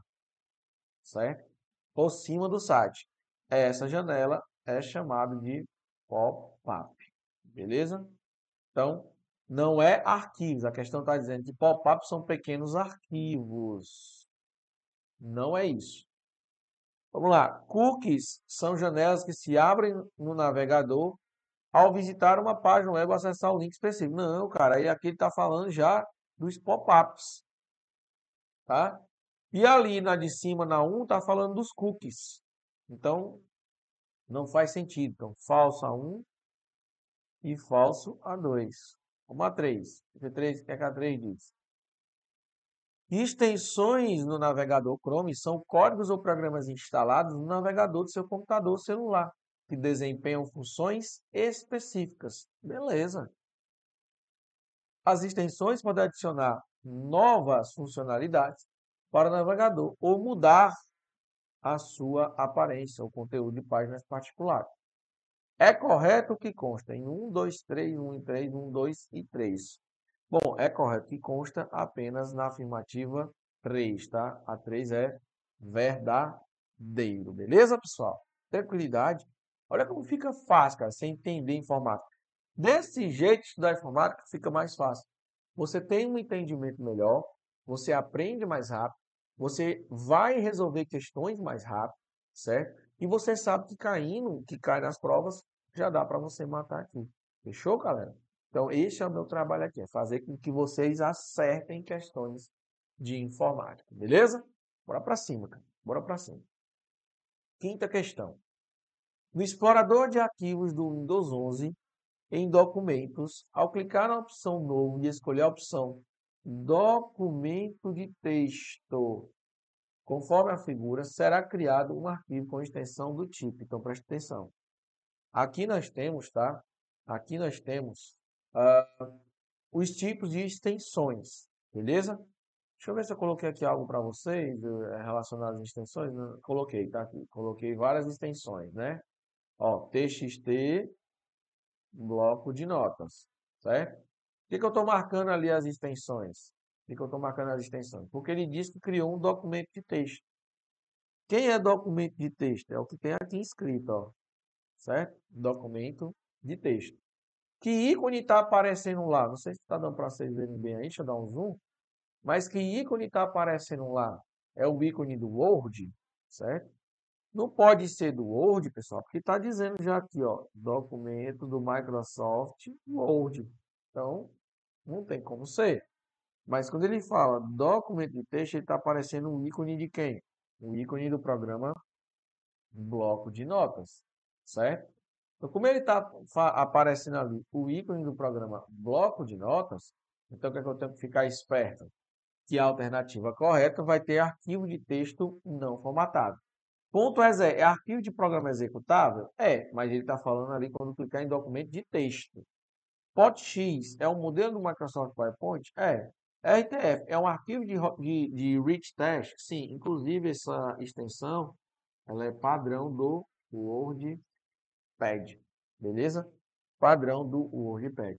certo? Por cima do site. Essa janela é chamada de pop-up, beleza? Então, não é arquivos. A questão está dizendo que pop-up são pequenos arquivos. Não é isso. Vamos lá. Cookies são janelas que se abrem no navegador ao visitar uma página web acessar um link específico. Não, cara, aí aqui ele está falando já dos pop-ups. Tá? E ali na de cima, na 1, está falando dos cookies. Então, não faz sentido. Então, falso a 1 e falso a 2. Vamos a 3. O que a 3 diz? Extensões no navegador Chrome são códigos ou programas instalados no navegador do seu computador celular que desempenham funções específicas. Beleza. As extensões podem adicionar novas funcionalidades para o navegador ou mudar a sua aparência, o conteúdo de páginas particulares. É correto que consta em 1, 2, 3, 1 e 3, 1, 2 e 3. Bom, é correto que consta apenas na afirmativa 3, tá? A 3 é verdadeiro, beleza, pessoal? Tranquilidade. Olha como fica fácil, cara, você entender informática. Desse jeito, estudar informática fica mais fácil. Você tem um entendimento melhor, você aprende mais rápido, você vai resolver questões mais rápido, certo? E você sabe que caindo, que cai nas provas, já dá para você matar aqui. Fechou, galera? Então, esse é o meu trabalho aqui, é fazer com que vocês acertem questões de informática, beleza? Bora para cima, cara. Bora para cima. Quinta questão. No explorador de arquivos do Windows 11, em documentos, ao clicar na opção novo e escolher a opção documento de texto, conforme a figura, será criado um arquivo com extensão do tipo. Então, preste atenção. Aqui nós temos, tá? Aqui nós temos uh, os tipos de extensões, beleza? Deixa eu ver se eu coloquei aqui algo para vocês uh, relacionado às extensões. Coloquei, tá aqui. Coloquei várias extensões, né? Ó, TXT, bloco de notas, certo? Por que, que eu estou marcando ali as extensões? Por que, que eu estou marcando as extensões? Porque ele disse que criou um documento de texto. Quem é documento de texto? É o que tem aqui escrito, ó. Certo? Documento de texto. Que ícone está aparecendo lá? Não sei se está dando para vocês verem bem aí, deixa eu dar um zoom. Mas que ícone está aparecendo lá? É o ícone do Word, certo? Não pode ser do Word, pessoal, porque está dizendo já aqui, ó, documento do Microsoft Word. Então, não tem como ser. Mas quando ele fala documento de texto, ele está aparecendo um ícone de quem? O ícone do programa bloco de notas, certo? Então, como ele está aparecendo ali o ícone do programa bloco de notas, então o que, é que eu tenho que ficar esperto? Que a alternativa correta vai ter arquivo de texto não formatado. Ponto .exe é arquivo de programa executável? É, mas ele está falando ali quando clicar em documento de texto. POTX é um modelo do Microsoft PowerPoint? É. RTF é um arquivo de, de, de rich text? Sim, inclusive essa extensão ela é padrão do WordPad, beleza? padrão do WordPad.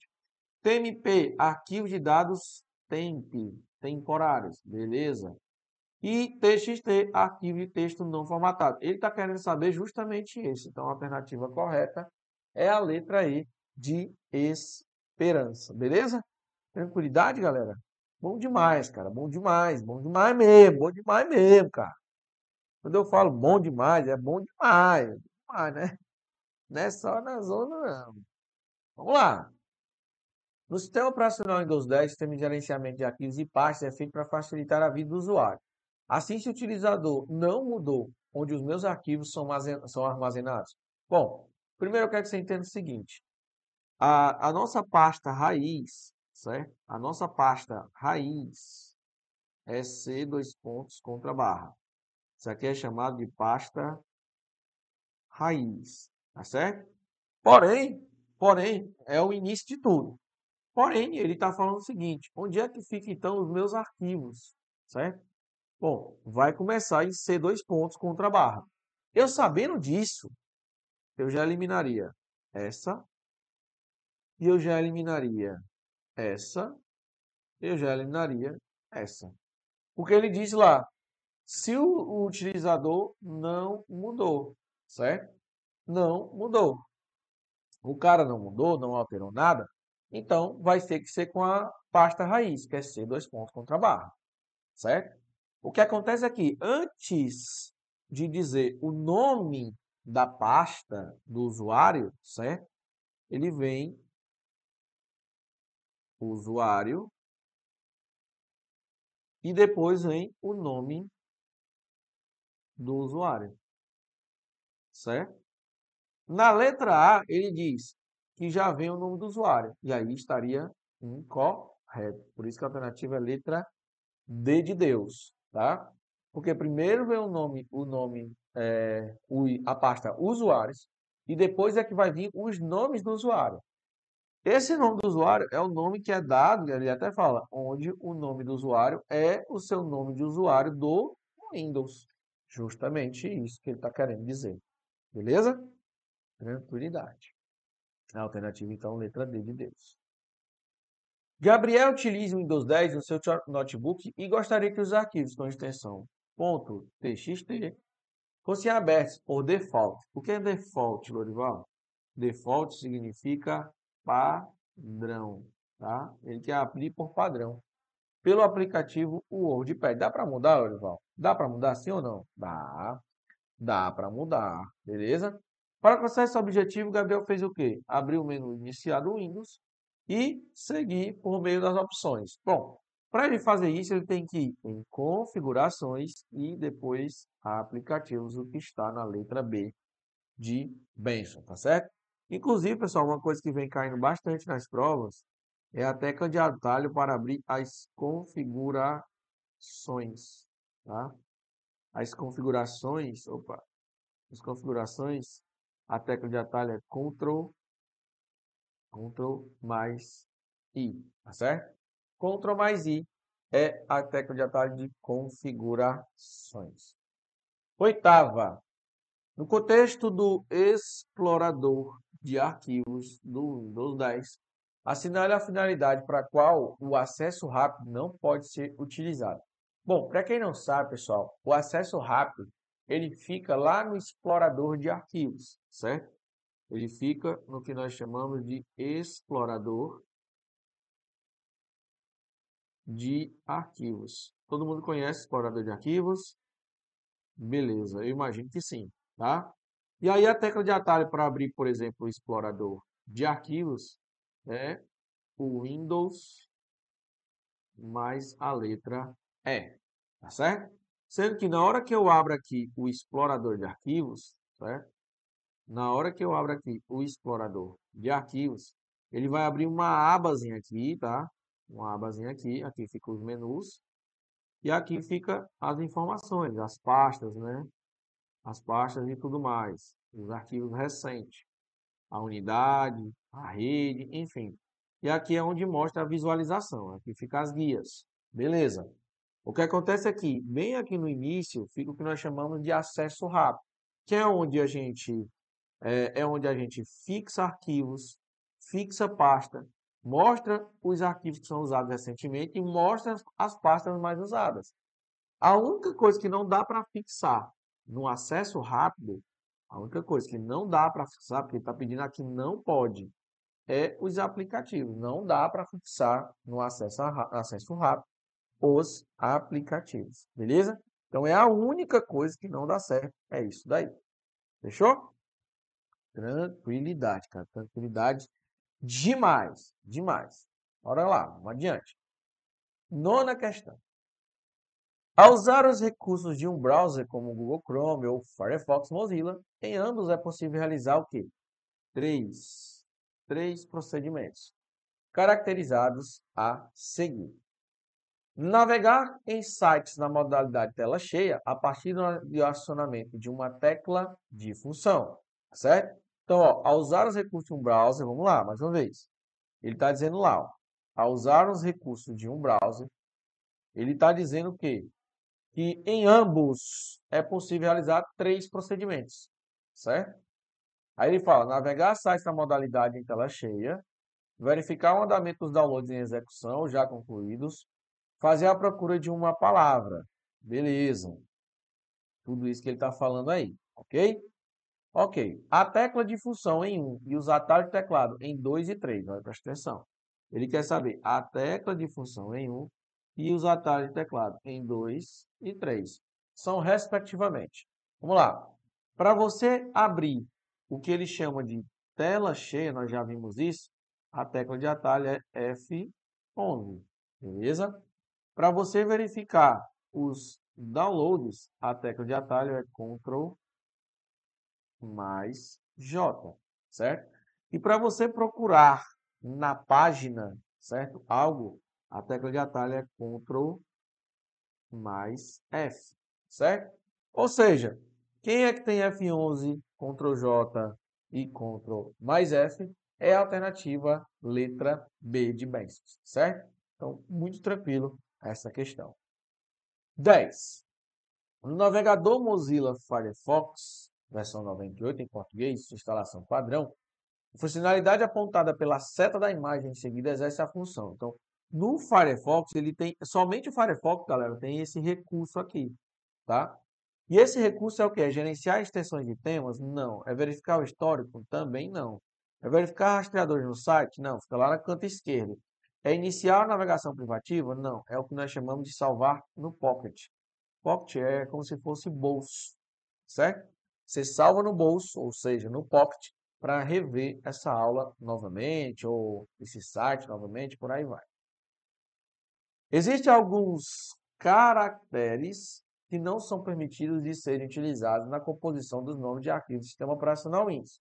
TMP, arquivo de dados temp, temporários, beleza? E TXT, arquivo de texto não formatado. Ele está querendo saber justamente isso. Então, a alternativa correta é a letra E de esperança, beleza? Tranquilidade, galera? Bom demais, cara. Bom demais. Bom demais mesmo. Bom demais mesmo, cara. Quando eu falo bom demais, é bom demais. É demais, né? Não é só na zona, não. Vamos lá. No sistema operacional Windows 10, o sistema de gerenciamento de arquivos e pastas é feito para facilitar a vida do usuário. Assim, se o utilizador não mudou onde os meus arquivos são armazenados. Bom, primeiro eu quero que você entenda o seguinte. A, a nossa pasta raiz, certo? A nossa pasta raiz é C dois pontos contra barra. Isso aqui é chamado de pasta raiz, tá certo? Porém, porém, é o início de tudo. Porém, ele está falando o seguinte, onde é que fica então os meus arquivos, certo? Bom, vai começar em C dois pontos contra barra. Eu sabendo disso, eu já eliminaria essa e eu já eliminaria essa, eu já eliminaria essa. Porque ele diz lá, se o, utilizador não mudou, certo? Não mudou. O cara não mudou, não alterou nada, então vai ter que ser com a pasta raiz, que é C dois pontos contra barra, certo? O que acontece é que antes de dizer o nome da pasta do usuário, certo? Ele vem usuário e depois vem o nome do usuário. Certo? Na letra A, ele diz que já vem o nome do usuário. E aí estaria incorreto. Por isso que a alternativa é letra D de Deus. Tá? Porque primeiro vem o nome, o nome é, a pasta usuários, e depois é que vai vir os nomes do usuário. Esse nome do usuário é o nome que é dado, ele até fala, onde o nome do usuário é o seu nome de usuário do Windows. Justamente isso que ele está querendo dizer. Beleza? Tranquilidade. A alternativa, então, letra D de Deus. Gabriel utiliza o Windows 10 no seu notebook e gostaria que os arquivos com extensão .txt fossem abertos por default. O que é default, Lorival? Default significa padrão, tá? Ele quer abrir por padrão. Pelo aplicativo WordPad. Dá para mudar, Orival? Dá para mudar sim ou não? Dá. Dá para mudar, beleza? Para alcançar esse objetivo, Gabriel fez o quê? Abriu o menu iniciar do Windows e seguir por meio das opções. Bom, para ele fazer isso, ele tem que ir em configurações e depois aplicativos, o que está na letra B de Benson, tá certo? Inclusive, pessoal, uma coisa que vem caindo bastante nas provas é a tecla de atalho para abrir as configurações, tá? As configurações, opa, as configurações, a tecla de atalho é Ctrl, Ctrl mais I, tá certo? Ctrl mais I é a tecla de atalho de configurações. Oitava, no contexto do explorador de arquivos do Windows 10, assinale a finalidade para a qual o acesso rápido não pode ser utilizado. Bom, para quem não sabe, pessoal, o acesso rápido ele fica lá no explorador de arquivos, certo? Ele fica no que nós chamamos de explorador de arquivos. Todo mundo conhece explorador de arquivos? Beleza, eu imagino que sim, tá? E aí a tecla de atalho para abrir, por exemplo, o explorador de arquivos é o Windows mais a letra E, tá certo? Sendo que na hora que eu abro aqui o explorador de arquivos, certo? Na hora que eu abro aqui o explorador de arquivos, ele vai abrir uma abazinha aqui, tá? Uma abazinha aqui, aqui fica os menus, e aqui fica as informações, as pastas, né? as pastas e tudo mais, os arquivos recentes, a unidade, a rede, enfim. E aqui é onde mostra a visualização, aqui fica as guias. Beleza. O que acontece aqui, bem aqui no início, fica o que nós chamamos de acesso rápido, que é onde a gente é, é onde a gente fixa arquivos, fixa pasta. Mostra os arquivos que são usados recentemente e mostra as pastas mais usadas. A única coisa que não dá para fixar no acesso rápido, a única coisa que não dá para fixar, porque está pedindo aqui não pode, é os aplicativos. Não dá para fixar no acesso, acesso rápido os aplicativos, beleza? Então é a única coisa que não dá certo, é isso daí. Fechou? Tranquilidade, cara. Tranquilidade demais, demais. Bora lá, vamos adiante. Nona questão. Ao usar os recursos de um browser como o Google Chrome ou Firefox Mozilla, em ambos é possível realizar o quê? Três, três procedimentos caracterizados a seguir. Navegar em sites na modalidade tela cheia a partir do acionamento de uma tecla de função, certo? Então, ó, ao usar os recursos de um browser, vamos lá, mais uma vez. Ele está dizendo lá, ó, ao usar os recursos de um browser, ele está dizendo o quê? Que em ambos é possível realizar três procedimentos, certo? Aí ele fala, navegar sites na modalidade em tela cheia, verificar o andamento dos downloads em execução já concluídos, fazer a procura de uma palavra. Beleza. Tudo isso que ele está falando aí, ok? Ok. A tecla de função em 1 e os atalhos de teclado em 2 e 3. Olha, presta atenção. Ele quer saber a tecla de função em 1 e os atalhos de teclado em 2 e 3. São respectivamente. Vamos lá. Para você abrir o que ele chama de tela cheia, nós já vimos isso, a tecla de atalho é F11. Beleza? Para você verificar os downloads, a tecla de atalho é Ctrl mais J, certo? E para você procurar na página, certo? Algo, a tecla de atalho é Ctrl mais F, certo? Ou seja, quem é que tem F11, Ctrl J e Ctrl mais F é a alternativa letra B de Basics, certo? Então, muito tranquilo essa questão. 10. No navegador Mozilla Firefox, versão 98 em português, instalação padrão, a funcionalidade apontada pela seta da imagem em seguida exerce a função. Então, no Firefox, ele tem somente o Firefox, galera, tem esse recurso aqui, tá? E esse recurso é o que? É gerenciar extensões de temas? Não. É verificar o histórico? Também não. É verificar rastreadores no site? Não. Fica lá na canto esquerdo. É iniciar a navegação privativa? Não. É o que nós chamamos de salvar no Pocket. Pocket é como se fosse bolso, certo? Você salva no bolso, ou seja, no Pocket, para rever essa aula novamente, ou esse site novamente, por aí vai. Existem alguns caracteres que não são permitidos de serem utilizados na composição dos nomes de arquivos do sistema operacional Windows,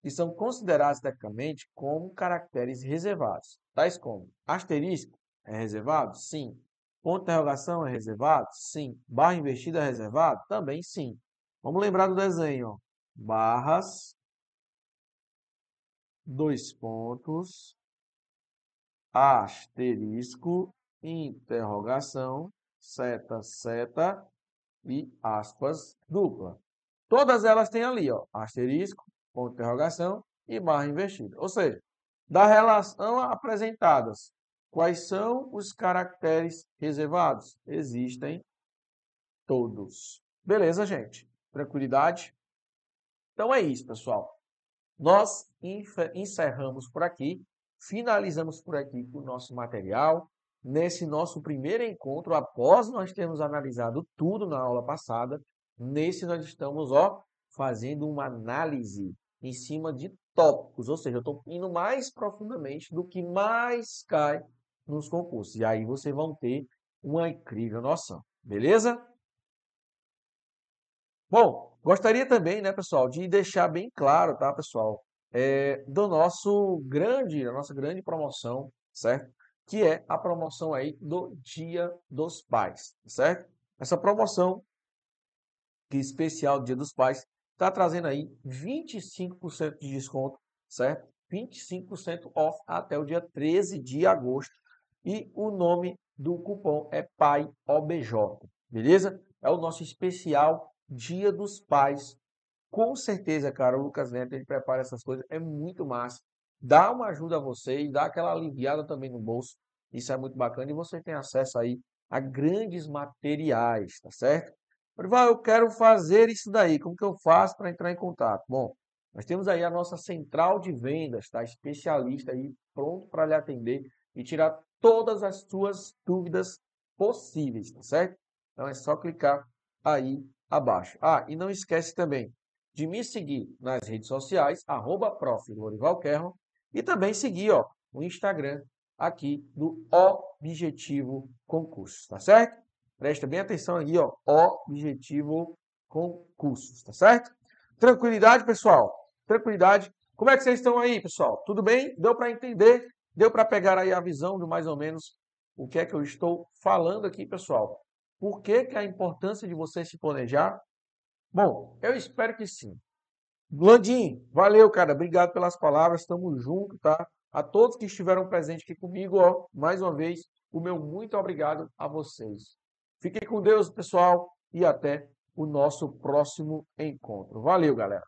que são considerados tecnicamente como caracteres reservados tais como asterisco é reservado? Sim. Ponto de interrogação é reservado? Sim. Barra invertida é reservado? Também sim. Vamos lembrar do desenho. Ó. Barras, dois pontos, asterisco, interrogação, seta, seta e aspas dupla. Todas elas têm ali, ó, asterisco, ponto de interrogação e barra invertida. Ou seja, da relação apresentadas. Quais são os caracteres reservados? Existem todos. Beleza, gente? Tranquilidade? Então é isso, pessoal. Nós encerramos por aqui, finalizamos por aqui o nosso material. Nesse nosso primeiro encontro, após nós termos analisado tudo na aula passada, nesse nós estamos ó, fazendo uma análise em cima de tópicos, ou seja, eu estou indo mais profundamente do que mais cai nos concursos. E aí vocês vão ter uma incrível noção, beleza? Bom, gostaria também, né, pessoal, de deixar bem claro, tá, pessoal, é, do nosso grande, a nossa grande promoção, certo? Que é a promoção aí do Dia dos Pais, certo? Essa promoção que é especial Dia dos Pais está trazendo aí 25% de desconto, certo? 25% off até o dia 13 de agosto. E o nome do cupom é PAIOBJ, beleza? É o nosso especial Dia dos Pais. Com certeza, cara, o Lucas Neto, ele prepara essas coisas, é muito massa. dá uma ajuda a vocês, dá aquela aliviada também no bolso. Isso é muito bacana e você tem acesso aí a grandes materiais, tá certo? Orival, eu quero fazer isso daí. Como que eu faço para entrar em contato? Bom, nós temos aí a nossa central de vendas, tá? Especialista aí pronto para lhe atender e tirar todas as suas dúvidas possíveis, tá certo? Então é só clicar aí abaixo. Ah, e não esquece também de me seguir nas redes sociais, arroba e também seguir ó, o Instagram aqui do Objetivo Concursos, tá certo? Presta bem atenção aqui, ó, Objetivo Concursos, tá certo? Tranquilidade, pessoal? Tranquilidade. Como é que vocês estão aí, pessoal? Tudo bem? Deu para entender? Deu para pegar aí a visão de mais ou menos o que é que eu estou falando aqui, pessoal? Por que, que a importância de você se planejar? Bom, eu espero que sim. Landim, valeu, cara. Obrigado pelas palavras. Estamos juntos, tá? A todos que estiveram presentes aqui comigo, ó, mais uma vez, o meu muito obrigado a vocês. Fiquem com Deus, pessoal, e até o nosso próximo encontro. Valeu, galera.